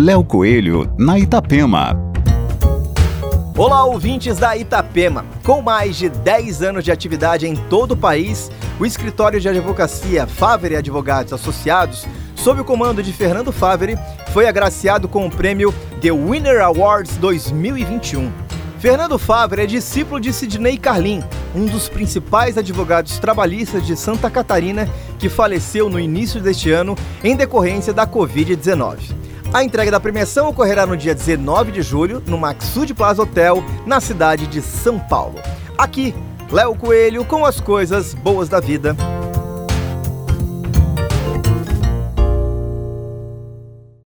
Léo Coelho, na Itapema. Olá, ouvintes da Itapema. Com mais de 10 anos de atividade em todo o país, o escritório de advocacia Favre Advogados Associados, sob o comando de Fernando Favre, foi agraciado com o prêmio The Winner Awards 2021. Fernando Favre é discípulo de Sidney Carlin, um dos principais advogados trabalhistas de Santa Catarina, que faleceu no início deste ano em decorrência da Covid-19. A entrega da premiação ocorrerá no dia 19 de julho, no Maxud Plaza Hotel, na cidade de São Paulo. Aqui, Léo Coelho com as coisas boas da vida.